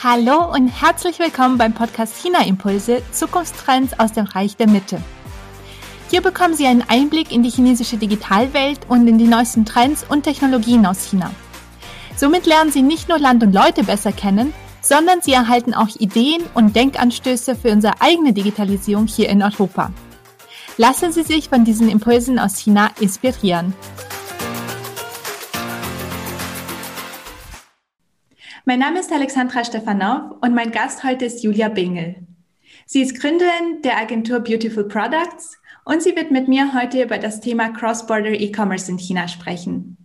Hallo und herzlich willkommen beim Podcast China Impulse Zukunftstrends aus dem Reich der Mitte. Hier bekommen Sie einen Einblick in die chinesische Digitalwelt und in die neuesten Trends und Technologien aus China. Somit lernen Sie nicht nur Land und Leute besser kennen, sondern Sie erhalten auch Ideen und Denkanstöße für unsere eigene Digitalisierung hier in Europa. Lassen Sie sich von diesen Impulsen aus China inspirieren. Mein Name ist Alexandra Stefanow und mein Gast heute ist Julia Bingel. Sie ist Gründerin der Agentur Beautiful Products und sie wird mit mir heute über das Thema Cross-Border E-Commerce in China sprechen.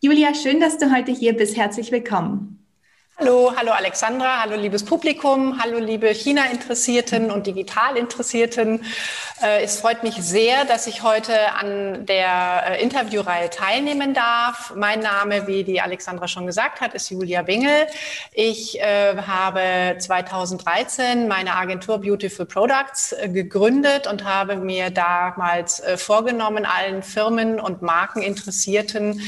Julia, schön, dass du heute hier bist. Herzlich willkommen. Hallo, hallo Alexandra, hallo liebes Publikum, hallo liebe China-Interessierten und Digital-Interessierten. Äh, es freut mich sehr, dass ich heute an der äh, Interviewreihe teilnehmen darf. Mein Name, wie die Alexandra schon gesagt hat, ist Julia Bingel. Ich äh, habe 2013 meine Agentur Beautiful Products gegründet und habe mir damals vorgenommen, allen Firmen und Markeninteressierten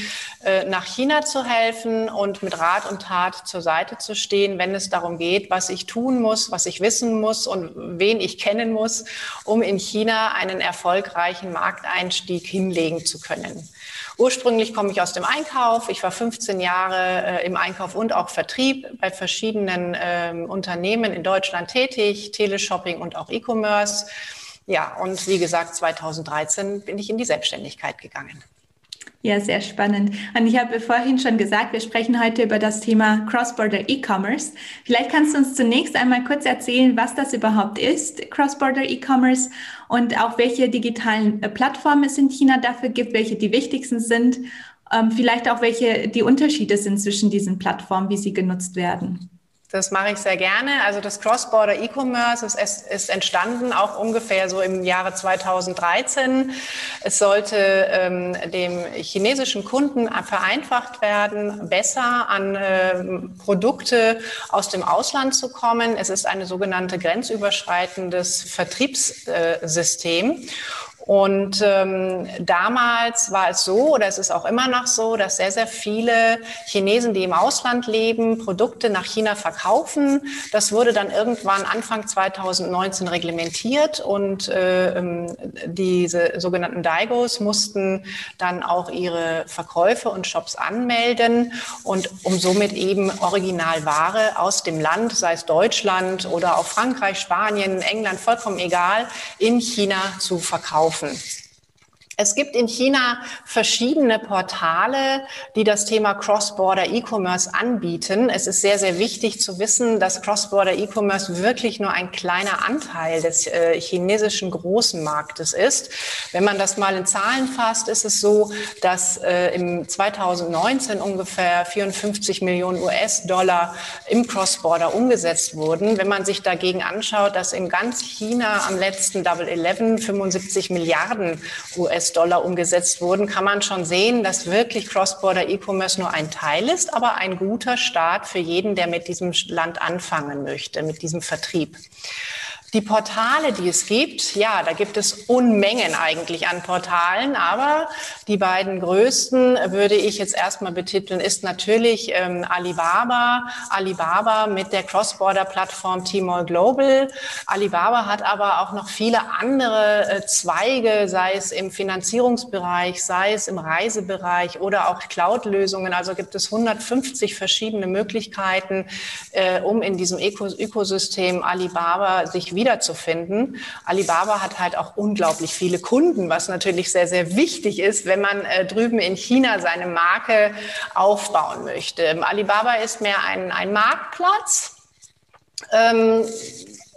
nach China zu helfen und mit Rat und Tat zur Seite Seite zu stehen, wenn es darum geht, was ich tun muss, was ich wissen muss und wen ich kennen muss, um in China einen erfolgreichen Markteinstieg hinlegen zu können. Ursprünglich komme ich aus dem Einkauf. Ich war 15 Jahre äh, im Einkauf und auch Vertrieb bei verschiedenen äh, Unternehmen in Deutschland tätig, Teleshopping und auch E-Commerce. Ja, und wie gesagt, 2013 bin ich in die Selbstständigkeit gegangen. Ja, sehr spannend. Und ich habe vorhin schon gesagt, wir sprechen heute über das Thema Cross-Border E-Commerce. Vielleicht kannst du uns zunächst einmal kurz erzählen, was das überhaupt ist, Cross-Border E-Commerce, und auch welche digitalen äh, Plattformen es in China dafür gibt, welche die wichtigsten sind, ähm, vielleicht auch welche die Unterschiede sind zwischen diesen Plattformen, wie sie genutzt werden. Das mache ich sehr gerne. Also das Cross-Border E-Commerce ist, ist, entstanden auch ungefähr so im Jahre 2013. Es sollte ähm, dem chinesischen Kunden vereinfacht werden, besser an äh, Produkte aus dem Ausland zu kommen. Es ist eine sogenannte grenzüberschreitendes Vertriebssystem. Äh, und ähm, damals war es so, oder es ist auch immer noch so, dass sehr, sehr viele Chinesen, die im Ausland leben, Produkte nach China verkaufen. Das wurde dann irgendwann Anfang 2019 reglementiert und äh, ähm, diese sogenannten Daigos mussten dann auch ihre Verkäufe und Shops anmelden und um somit eben Originalware aus dem Land, sei es Deutschland oder auch Frankreich, Spanien, England, vollkommen egal, in China zu verkaufen offer Es gibt in China verschiedene Portale, die das Thema Cross-Border E-Commerce anbieten. Es ist sehr, sehr wichtig zu wissen, dass Cross-Border E-Commerce wirklich nur ein kleiner Anteil des äh, chinesischen großen Marktes ist. Wenn man das mal in Zahlen fasst, ist es so, dass äh, im 2019 ungefähr 54 Millionen US-Dollar im Cross-Border umgesetzt wurden. Wenn man sich dagegen anschaut, dass in ganz China am letzten Double Eleven 75 Milliarden US US-Dollar umgesetzt wurden, kann man schon sehen, dass wirklich Cross-Border E-Commerce nur ein Teil ist, aber ein guter Start für jeden, der mit diesem Land anfangen möchte, mit diesem Vertrieb. Die Portale, die es gibt, ja, da gibt es Unmengen eigentlich an Portalen, aber die beiden größten würde ich jetzt erstmal betiteln, ist natürlich ähm, Alibaba. Alibaba mit der Cross-Border-Plattform Tmall Global. Alibaba hat aber auch noch viele andere äh, Zweige, sei es im Finanzierungsbereich, sei es im Reisebereich oder auch Cloud-Lösungen. Also gibt es 150 verschiedene Möglichkeiten, äh, um in diesem Ökosystem Alibaba sich wiederzufinden. Alibaba hat halt auch unglaublich viele Kunden, was natürlich sehr, sehr wichtig ist, wenn man äh, drüben in China seine Marke aufbauen möchte. Alibaba ist mehr ein, ein Marktplatz. Ähm,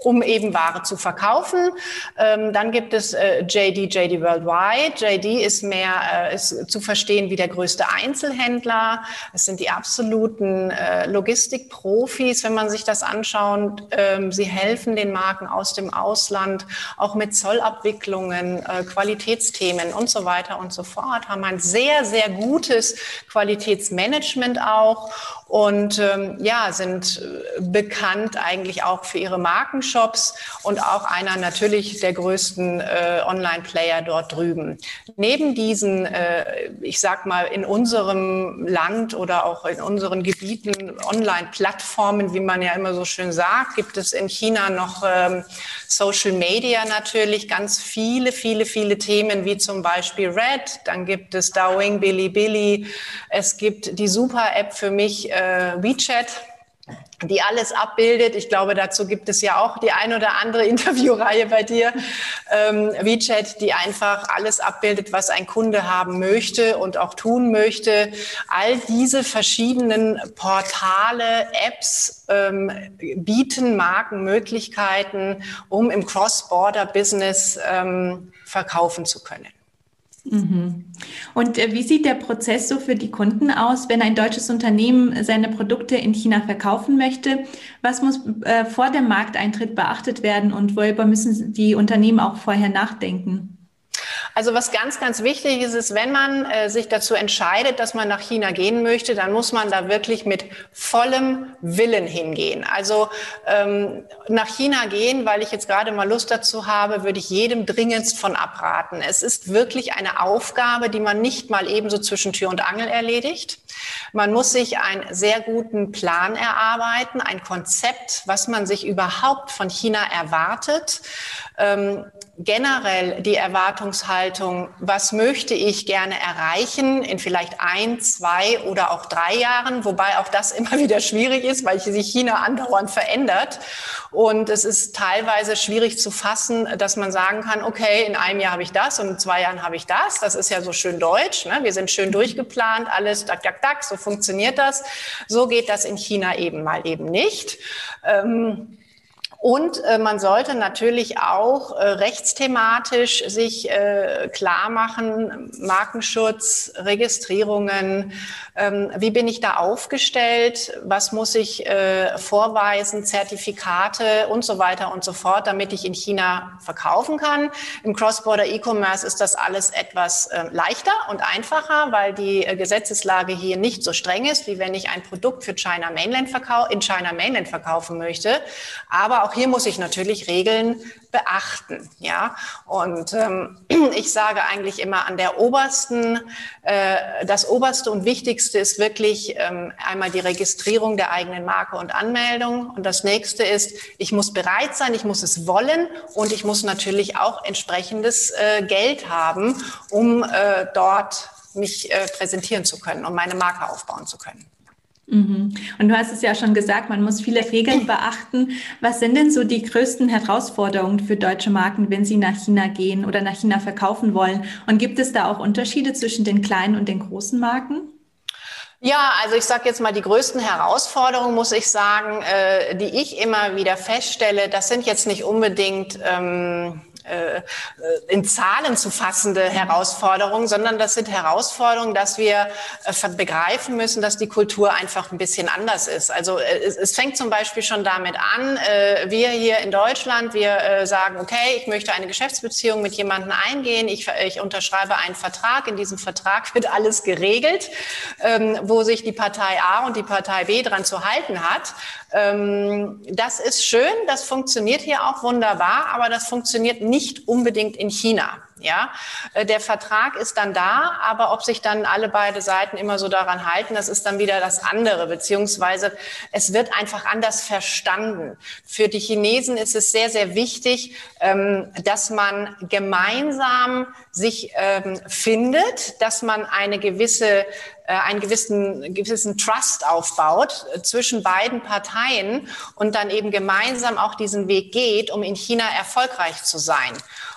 um eben Ware zu verkaufen. Ähm, dann gibt es äh, JD, JD Worldwide. JD ist mehr äh, ist zu verstehen wie der größte Einzelhändler. Es sind die absoluten äh, Logistikprofis, wenn man sich das anschaut. Ähm, sie helfen den Marken aus dem Ausland auch mit Zollabwicklungen, äh, Qualitätsthemen und so weiter und so fort. Haben ein sehr, sehr gutes Qualitätsmanagement auch und ähm, ja, sind äh, bekannt eigentlich auch für ihre Markenshops und auch einer natürlich der größten äh, Online-Player dort drüben. Neben diesen, äh, ich sag mal, in unserem Land oder auch in unseren Gebieten Online-Plattformen, wie man ja immer so schön sagt, gibt es in China noch ähm, Social Media natürlich ganz viele, viele, viele Themen wie zum Beispiel Red, dann gibt es Douyin, Bilibili, es gibt die Super-App für mich äh, WeChat die alles abbildet. Ich glaube, dazu gibt es ja auch die ein oder andere Interviewreihe bei dir, ähm, WeChat, die einfach alles abbildet, was ein Kunde haben möchte und auch tun möchte. All diese verschiedenen Portale, Apps ähm, bieten Marken Möglichkeiten, um im Cross-Border-Business ähm, verkaufen zu können. Mhm. Und äh, wie sieht der Prozess so für die Kunden aus, wenn ein deutsches Unternehmen seine Produkte in China verkaufen möchte? Was muss äh, vor dem Markteintritt beachtet werden und worüber müssen die Unternehmen auch vorher nachdenken? Also was ganz, ganz wichtig ist, ist, wenn man äh, sich dazu entscheidet, dass man nach China gehen möchte, dann muss man da wirklich mit vollem Willen hingehen. Also ähm, nach China gehen, weil ich jetzt gerade mal Lust dazu habe, würde ich jedem dringendst von abraten. Es ist wirklich eine Aufgabe, die man nicht mal ebenso zwischen Tür und Angel erledigt. Man muss sich einen sehr guten Plan erarbeiten, ein Konzept, was man sich überhaupt von China erwartet. Ähm, generell die Erwartungshaltung, was möchte ich gerne erreichen in vielleicht ein, zwei oder auch drei Jahren, wobei auch das immer wieder schwierig ist, weil sich China andauernd verändert. Und es ist teilweise schwierig zu fassen, dass man sagen kann, okay, in einem Jahr habe ich das und in zwei Jahren habe ich das. Das ist ja so schön deutsch. Ne? Wir sind schön durchgeplant, alles, tak, tak, so funktioniert das. So geht das in China eben mal eben nicht. Ähm, und äh, man sollte natürlich auch äh, rechtsthematisch sich äh, klar machen, Markenschutz, Registrierungen, ähm, wie bin ich da aufgestellt, was muss ich äh, vorweisen, Zertifikate und so weiter und so fort, damit ich in China verkaufen kann. Im Cross-Border E-Commerce ist das alles etwas äh, leichter und einfacher, weil die äh, Gesetzeslage hier nicht so streng ist, wie wenn ich ein Produkt für China Mainland in China Mainland verkaufen möchte. Aber auch auch hier muss ich natürlich Regeln beachten. Ja, und ähm, ich sage eigentlich immer an der obersten, äh, das oberste und wichtigste ist wirklich ähm, einmal die Registrierung der eigenen Marke und Anmeldung. Und das nächste ist, ich muss bereit sein, ich muss es wollen und ich muss natürlich auch entsprechendes äh, Geld haben, um äh, dort mich äh, präsentieren zu können und meine Marke aufbauen zu können. Mhm. Und du hast es ja schon gesagt, man muss viele Regeln beachten. Was sind denn so die größten Herausforderungen für deutsche Marken, wenn sie nach China gehen oder nach China verkaufen wollen? Und gibt es da auch Unterschiede zwischen den kleinen und den großen Marken? Ja, also ich sage jetzt mal, die größten Herausforderungen, muss ich sagen, äh, die ich immer wieder feststelle, das sind jetzt nicht unbedingt ähm, äh, äh, in Zahlen zu fassende Herausforderungen, sondern das sind Herausforderungen, dass wir äh, begreifen müssen, dass die Kultur einfach ein bisschen anders ist. Also es, es fängt zum Beispiel schon damit an, wir hier in Deutschland, wir sagen, okay, ich möchte eine Geschäftsbeziehung mit jemandem eingehen, ich, ich unterschreibe einen Vertrag, in diesem Vertrag wird alles geregelt, ähm, wo sich die Partei A und die Partei B dran zu halten hat. Ähm, das ist schön, das funktioniert hier auch wunderbar, aber das funktioniert nicht unbedingt in China. Ja, äh, der Vertrag ist dann da, aber ob sich dann alle beide Seiten immer so daran halten, das ist dann wieder das andere, beziehungsweise es wird einfach anders verstanden. Für die Chinesen ist es sehr, sehr wichtig, ähm, dass man gemeinsam sich ähm, findet, dass man eine gewisse äh, einen gewissen, gewissen Trust aufbaut äh, zwischen beiden Parteien und dann eben gemeinsam auch diesen Weg geht, um in China erfolgreich zu sein.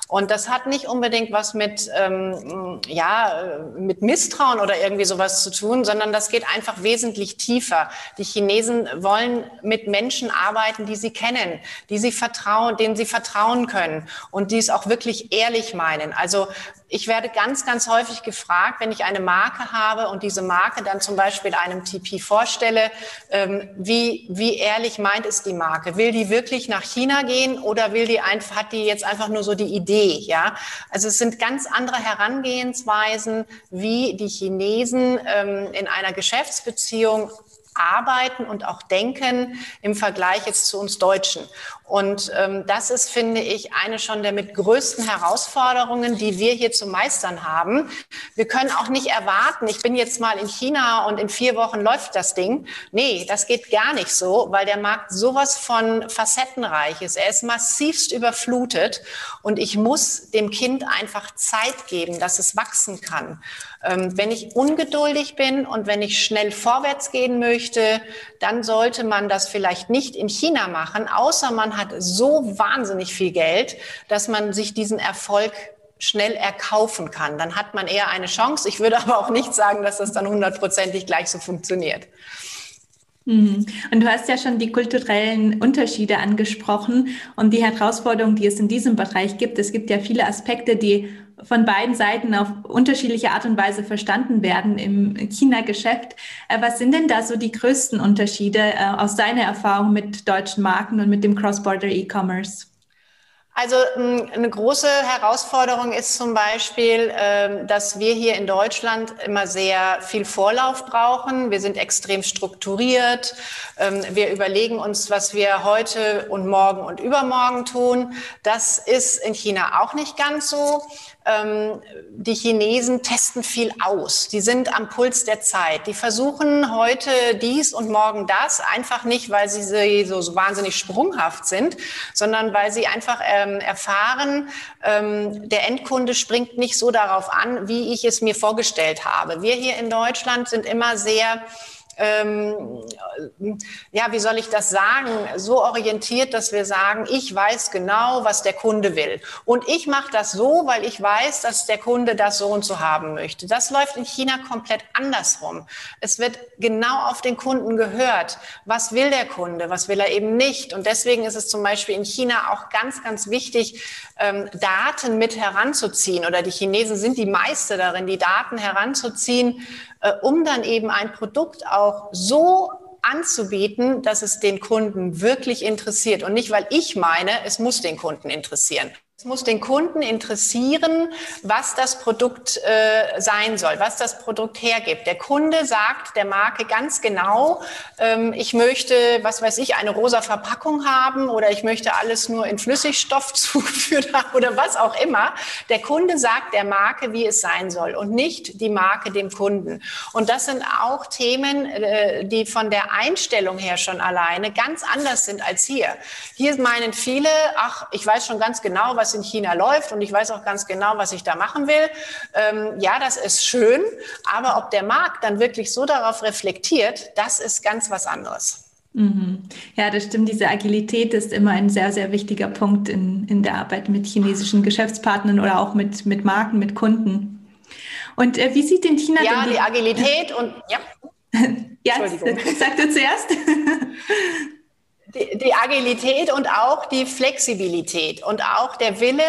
Und das hat nicht unbedingt was mit, ähm, ja, mit Misstrauen oder irgendwie sowas zu tun, sondern das geht einfach wesentlich tiefer. Die Chinesen wollen mit Menschen arbeiten, die sie kennen, die sie vertrauen, denen sie vertrauen können und die es auch wirklich ehrlich meinen. Also ich werde ganz, ganz häufig gefragt, wenn ich eine Marke habe und diese Marke dann zum Beispiel einem TP vorstelle, ähm, wie, wie ehrlich meint es die Marke? Will die wirklich nach China gehen oder will die einfach, hat die jetzt einfach nur so die Idee? Ja, also es sind ganz andere Herangehensweisen, wie die Chinesen ähm, in einer Geschäftsbeziehung arbeiten und auch denken im Vergleich jetzt zu uns Deutschen. Und ähm, das ist, finde ich, eine schon der mit größten Herausforderungen, die wir hier zu meistern haben. Wir können auch nicht erwarten, ich bin jetzt mal in China und in vier Wochen läuft das Ding. Nee, das geht gar nicht so, weil der Markt sowas von facettenreich ist. Er ist massivst überflutet und ich muss dem Kind einfach Zeit geben, dass es wachsen kann. Ähm, wenn ich ungeduldig bin und wenn ich schnell vorwärts gehen möchte, dann sollte man das vielleicht nicht in China machen, außer man hat so wahnsinnig viel Geld, dass man sich diesen Erfolg schnell erkaufen kann. Dann hat man eher eine Chance. Ich würde aber auch nicht sagen, dass das dann hundertprozentig gleich so funktioniert. Mhm. Und du hast ja schon die kulturellen Unterschiede angesprochen und die Herausforderungen, die es in diesem Bereich gibt. Es gibt ja viele Aspekte, die von beiden Seiten auf unterschiedliche Art und Weise verstanden werden im China-Geschäft. Äh, was sind denn da so die größten Unterschiede äh, aus deiner Erfahrung mit deutschen Marken und mit dem Cross-Border E-Commerce? Also eine große Herausforderung ist zum Beispiel, ähm, dass wir hier in Deutschland immer sehr viel Vorlauf brauchen. Wir sind extrem strukturiert. Ähm, wir überlegen uns, was wir heute und morgen und übermorgen tun. Das ist in China auch nicht ganz so ähm, die Chinesen testen viel aus. Die sind am Puls der Zeit. Die versuchen heute dies und morgen das, einfach nicht, weil sie so, so wahnsinnig sprunghaft sind, sondern weil sie einfach ähm, erfahren, ähm, der Endkunde springt nicht so darauf an, wie ich es mir vorgestellt habe. Wir hier in Deutschland sind immer sehr ähm, ja, wie soll ich das sagen, so orientiert, dass wir sagen, ich weiß genau, was der Kunde will. Und ich mache das so, weil ich weiß, dass der Kunde das so und so haben möchte. Das läuft in China komplett andersrum. Es wird genau auf den Kunden gehört. Was will der Kunde? Was will er eben nicht? Und deswegen ist es zum Beispiel in China auch ganz, ganz wichtig, ähm, Daten mit heranzuziehen. Oder die Chinesen sind die Meister darin, die Daten heranzuziehen, um dann eben ein Produkt auch so anzubieten, dass es den Kunden wirklich interessiert und nicht, weil ich meine, es muss den Kunden interessieren. Muss den Kunden interessieren, was das Produkt äh, sein soll, was das Produkt hergibt. Der Kunde sagt der Marke ganz genau, ähm, ich möchte, was weiß ich, eine rosa Verpackung haben oder ich möchte alles nur in Flüssigstoff zugeführt haben oder was auch immer. Der Kunde sagt der Marke, wie es sein soll und nicht die Marke dem Kunden. Und das sind auch Themen, äh, die von der Einstellung her schon alleine ganz anders sind als hier. Hier meinen viele, ach, ich weiß schon ganz genau, was in China läuft und ich weiß auch ganz genau, was ich da machen will. Ähm, ja, das ist schön, aber ob der Markt dann wirklich so darauf reflektiert, das ist ganz was anderes. Mhm. Ja, das stimmt. Diese Agilität ist immer ein sehr, sehr wichtiger Punkt in, in der Arbeit mit chinesischen Geschäftspartnern oder auch mit, mit Marken, mit Kunden. Und äh, wie sieht denn China ja, die Agilität und ja. ja, sag du zuerst. die, die Agilität und auch die Flexibilität und auch der Wille,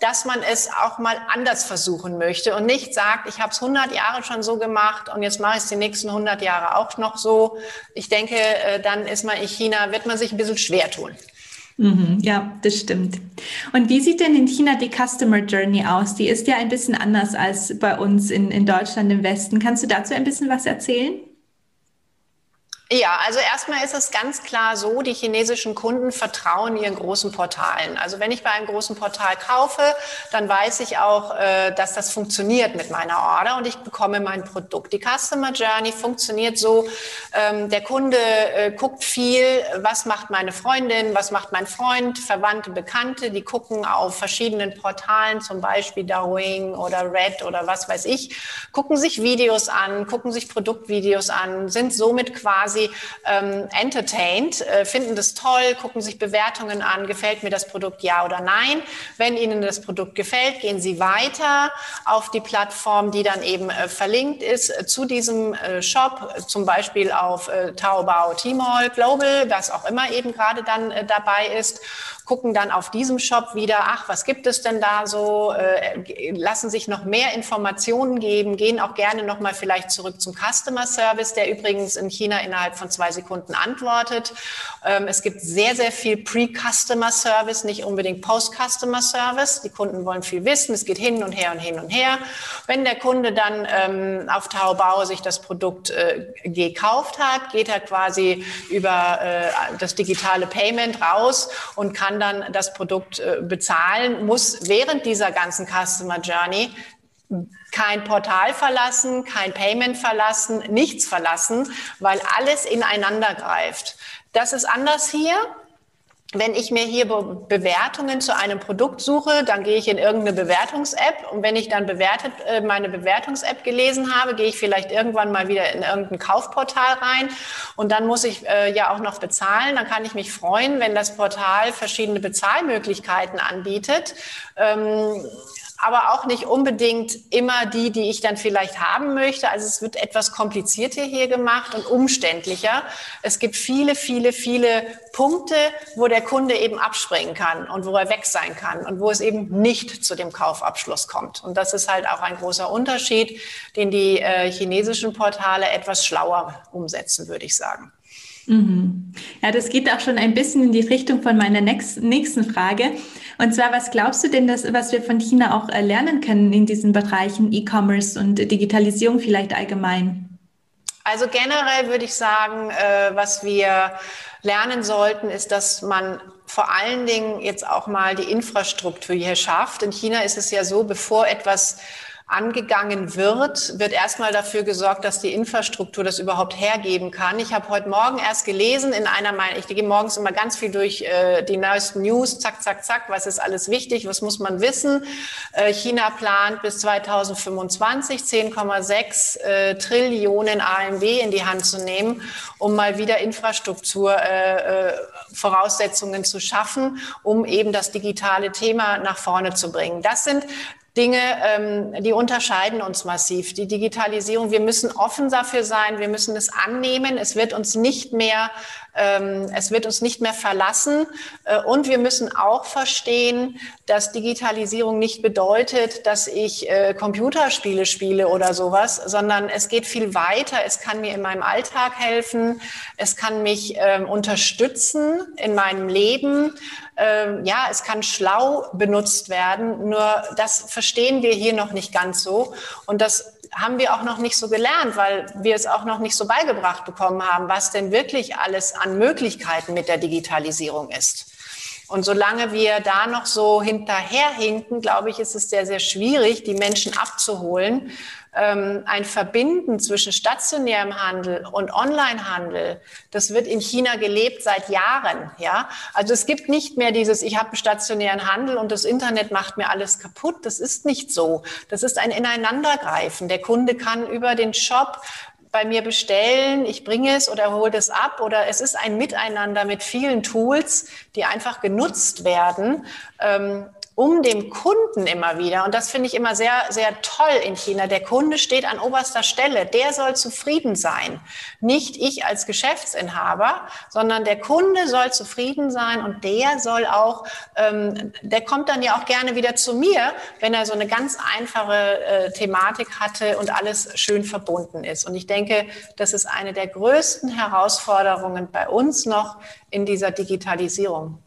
dass man es auch mal anders versuchen möchte und nicht sagt, ich habe es 100 Jahre schon so gemacht und jetzt mache ich es die nächsten 100 Jahre auch noch so. Ich denke, äh, dann ist man in China, wird man sich ein bisschen schwer tun. Mhm, ja, das stimmt. Und wie sieht denn in China die Customer Journey aus? Die ist ja ein bisschen anders als bei uns in, in Deutschland im Westen. Kannst du dazu ein bisschen was erzählen? Ja, also erstmal ist es ganz klar so, die chinesischen Kunden vertrauen ihren großen Portalen. Also wenn ich bei einem großen Portal kaufe, dann weiß ich auch, äh, dass das funktioniert mit meiner Order und ich bekomme mein Produkt. Die Customer Journey funktioniert so, ähm, der Kunde äh, guckt viel, was macht meine Freundin, was macht mein Freund, Verwandte, Bekannte, die gucken auf verschiedenen Portalen, zum Beispiel Dawing oder Red oder was weiß ich, gucken sich Videos an, gucken sich Produktvideos an, sind somit quasi quasi ähm, entertained, äh, finden das toll, gucken sich Bewertungen an, gefällt mir das Produkt ja oder nein. Wenn Ihnen das Produkt gefällt, gehen Sie weiter auf die Plattform, die dann eben äh, verlinkt ist äh, zu diesem äh, Shop, zum Beispiel auf äh, Taobao, Tmall, Global, was auch immer eben gerade dann äh, dabei ist gucken dann auf diesem Shop wieder, ach, was gibt es denn da so, äh, lassen sich noch mehr Informationen geben, gehen auch gerne nochmal vielleicht zurück zum Customer Service, der übrigens in China innerhalb innerhalb von zwei Sekunden antwortet. Ähm, es gibt sehr, sehr viel Pre-Customer Service, nicht unbedingt Post-Customer Service. Die Kunden wollen viel wissen. Es geht hin und her und hin und her. Wenn der Kunde dann ähm, auf Taobao sich das Produkt äh, gekauft hat, geht er quasi über äh, das digitale Payment raus und kann dann das Produkt äh, bezahlen, muss während dieser ganzen Customer Journey kein Portal verlassen, kein Payment verlassen, nichts verlassen, weil alles ineinander greift. Das ist anders hier. Wenn ich mir hier Be Bewertungen zu einem Produkt suche, dann gehe ich in irgendeine Bewertungs-App und wenn ich dann bewertet, äh, meine Bewertungs-App gelesen habe, gehe ich vielleicht irgendwann mal wieder in irgendein Kaufportal rein und dann muss ich äh, ja auch noch bezahlen. Dann kann ich mich freuen, wenn das Portal verschiedene Bezahlmöglichkeiten anbietet. Ähm, aber auch nicht unbedingt immer die, die ich dann vielleicht haben möchte. Also es wird etwas komplizierter hier gemacht und umständlicher. Es gibt viele, viele, viele Punkte, wo der Kunde eben abspringen kann und wo er weg sein kann und wo es eben nicht zu dem Kaufabschluss kommt. Und das ist halt auch ein großer Unterschied, den die äh, chinesischen Portale etwas schlauer umsetzen, würde ich sagen. Mhm. Ja, das geht auch schon ein bisschen in die Richtung von meiner nächsten Frage. Und zwar, was glaubst du denn, dass, was wir von China auch äh, lernen können in diesen Bereichen E-Commerce und Digitalisierung vielleicht allgemein? Also generell würde ich sagen, äh, was wir lernen sollten, ist, dass man vor allen Dingen jetzt auch mal die Infrastruktur hier schafft. In China ist es ja so, bevor etwas angegangen wird, wird erstmal dafür gesorgt, dass die Infrastruktur das überhaupt hergeben kann. Ich habe heute Morgen erst gelesen in einer meiner, ich gehe morgens immer ganz viel durch äh, die neuesten News, zack, zack, zack, was ist alles wichtig, was muss man wissen. Äh, China plant bis 2025 10,6 äh, Trillionen AMW in die Hand zu nehmen, um mal wieder Infrastruktur äh, äh, zu schaffen, um eben das digitale Thema nach vorne zu bringen. Das sind Dinge, ähm, die unterscheiden uns massiv. Die Digitalisierung, wir müssen offen dafür sein, wir müssen es annehmen. Es wird uns nicht mehr, ähm, es wird uns nicht mehr verlassen. Äh, und wir müssen auch verstehen, dass Digitalisierung nicht bedeutet, dass ich äh, Computerspiele spiele oder sowas, sondern es geht viel weiter. Es kann mir in meinem Alltag helfen. Es kann mich ähm, unterstützen in meinem Leben ähm, ja, es kann schlau benutzt werden, nur das verstehen wir hier noch nicht ganz so. Und das haben wir auch noch nicht so gelernt, weil wir es auch noch nicht so beigebracht bekommen haben, was denn wirklich alles an Möglichkeiten mit der Digitalisierung ist. Und solange wir da noch so hinterherhinken, glaube ich, ist es sehr, sehr schwierig, die Menschen abzuholen ähm, ein Verbinden zwischen stationärem Handel und Onlinehandel, das wird in China gelebt seit Jahren. Ja, also es gibt nicht mehr dieses, ich habe einen stationären Handel und das Internet macht mir alles kaputt. Das ist nicht so. Das ist ein Ineinandergreifen. Der Kunde kann über den Shop bei mir bestellen, ich bringe es oder hole es ab oder es ist ein Miteinander mit vielen Tools, die einfach genutzt werden. Ähm, um dem Kunden immer wieder, und das finde ich immer sehr, sehr toll in China, der Kunde steht an oberster Stelle, der soll zufrieden sein. Nicht ich als Geschäftsinhaber, sondern der Kunde soll zufrieden sein und der soll auch, ähm, der kommt dann ja auch gerne wieder zu mir, wenn er so eine ganz einfache äh, Thematik hatte und alles schön verbunden ist. Und ich denke, das ist eine der größten Herausforderungen bei uns noch in dieser Digitalisierung.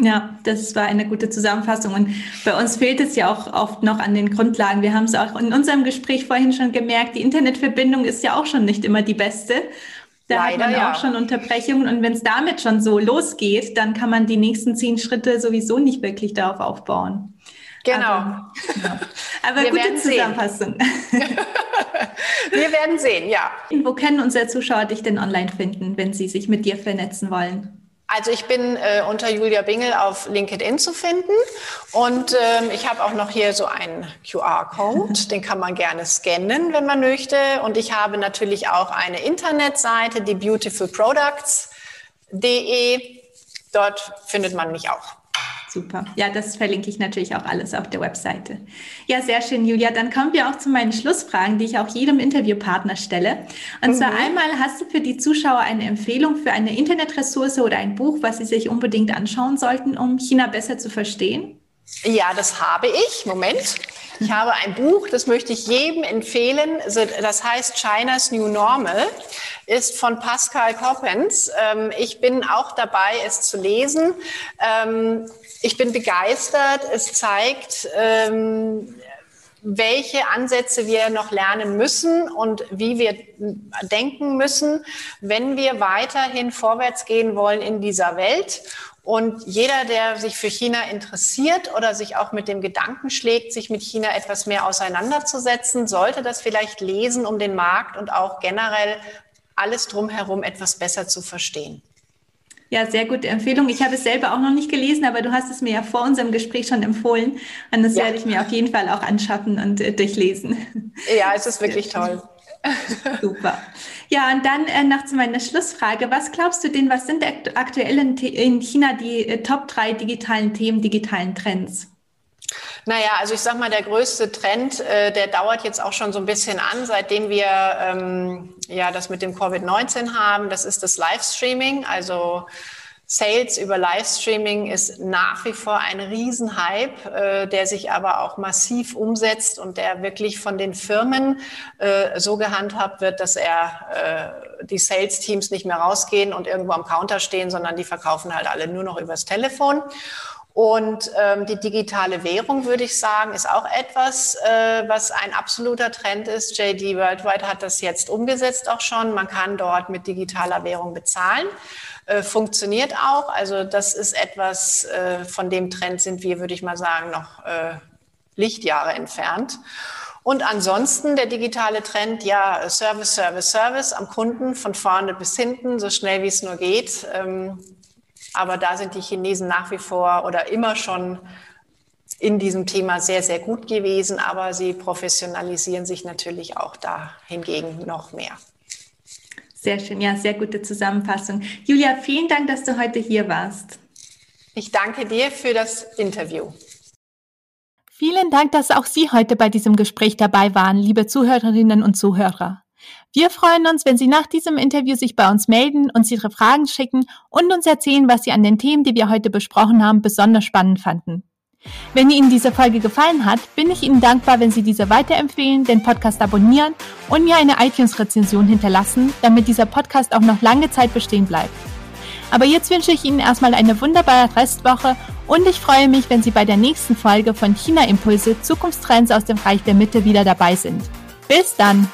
Ja, das war eine gute Zusammenfassung. Und bei uns fehlt es ja auch oft noch an den Grundlagen. Wir haben es auch in unserem Gespräch vorhin schon gemerkt, die Internetverbindung ist ja auch schon nicht immer die beste. Da Leider, hat man ja. auch schon Unterbrechungen. Und wenn es damit schon so losgeht, dann kann man die nächsten zehn Schritte sowieso nicht wirklich darauf aufbauen. Genau. Aber, ja. Aber gute Zusammenfassung. Wir werden sehen, ja. Wo können unsere Zuschauer dich denn online finden, wenn sie sich mit dir vernetzen wollen? Also ich bin äh, unter Julia Bingel auf LinkedIn zu finden und ähm, ich habe auch noch hier so einen QR-Code, den kann man gerne scannen, wenn man möchte. Und ich habe natürlich auch eine Internetseite, die beautifulproducts.de. Dort findet man mich auch. Super. Ja, das verlinke ich natürlich auch alles auf der Webseite. Ja, sehr schön, Julia. Dann kommen wir auch zu meinen Schlussfragen, die ich auch jedem Interviewpartner stelle. Und mhm. zwar einmal, hast du für die Zuschauer eine Empfehlung für eine Internetressource oder ein Buch, was sie sich unbedingt anschauen sollten, um China besser zu verstehen? Ja, das habe ich. Moment. Ich habe ein Buch, das möchte ich jedem empfehlen. Das heißt China's New Normal. ist von Pascal Coppens. Ähm, ich bin auch dabei, es zu lesen. Ähm, ich bin begeistert. Es zeigt, ähm, welche Ansätze wir noch lernen müssen und wie wir denken müssen, wenn wir weiterhin vorwärts gehen wollen in dieser Welt. Und jeder, der sich für China interessiert oder sich auch mit dem Gedanken schlägt, sich mit China etwas mehr auseinanderzusetzen, sollte das vielleicht lesen, um den Markt und auch generell alles drumherum etwas besser zu verstehen. Ja, sehr gute Empfehlung. Ich habe es selber auch noch nicht gelesen, aber du hast es mir ja vor unserem Gespräch schon empfohlen. Und das ja. werde ich mir auf jeden Fall auch anschaffen und äh, durchlesen. Ja, es ist wirklich toll. Super. Ja, und dann äh, noch zu meiner Schlussfrage. Was glaubst du denn, was sind aktuell in, in China die äh, Top drei digitalen Themen, digitalen Trends? Naja, also ich sag mal, der größte Trend, äh, der dauert jetzt auch schon so ein bisschen an, seitdem wir ähm, ja das mit dem Covid-19 haben. Das ist das Livestreaming. Also Sales über Livestreaming ist nach wie vor ein Riesenhype, äh, der sich aber auch massiv umsetzt und der wirklich von den Firmen äh, so gehandhabt wird, dass er äh, die Sales-Teams nicht mehr rausgehen und irgendwo am Counter stehen, sondern die verkaufen halt alle nur noch übers Telefon. Und ähm, die digitale Währung, würde ich sagen, ist auch etwas, äh, was ein absoluter Trend ist. JD Worldwide hat das jetzt umgesetzt auch schon. Man kann dort mit digitaler Währung bezahlen. Äh, funktioniert auch. Also das ist etwas, äh, von dem Trend sind wir, würde ich mal sagen, noch äh, Lichtjahre entfernt. Und ansonsten der digitale Trend, ja, Service, Service, Service am Kunden von vorne bis hinten, so schnell wie es nur geht. Ähm, aber da sind die Chinesen nach wie vor oder immer schon in diesem Thema sehr, sehr gut gewesen. Aber sie professionalisieren sich natürlich auch da hingegen noch mehr. Sehr schön, ja, sehr gute Zusammenfassung. Julia, vielen Dank, dass du heute hier warst. Ich danke dir für das Interview. Vielen Dank, dass auch Sie heute bei diesem Gespräch dabei waren, liebe Zuhörerinnen und Zuhörer. Wir freuen uns, wenn Sie nach diesem Interview sich bei uns melden, uns Ihre Fragen schicken und uns erzählen, was Sie an den Themen, die wir heute besprochen haben, besonders spannend fanden. Wenn Ihnen diese Folge gefallen hat, bin ich Ihnen dankbar, wenn Sie diese weiterempfehlen, den Podcast abonnieren und mir eine iTunes-Rezension hinterlassen, damit dieser Podcast auch noch lange Zeit bestehen bleibt. Aber jetzt wünsche ich Ihnen erstmal eine wunderbare Restwoche und ich freue mich, wenn Sie bei der nächsten Folge von China Impulse Zukunftstrends aus dem Reich der Mitte wieder dabei sind. Bis dann!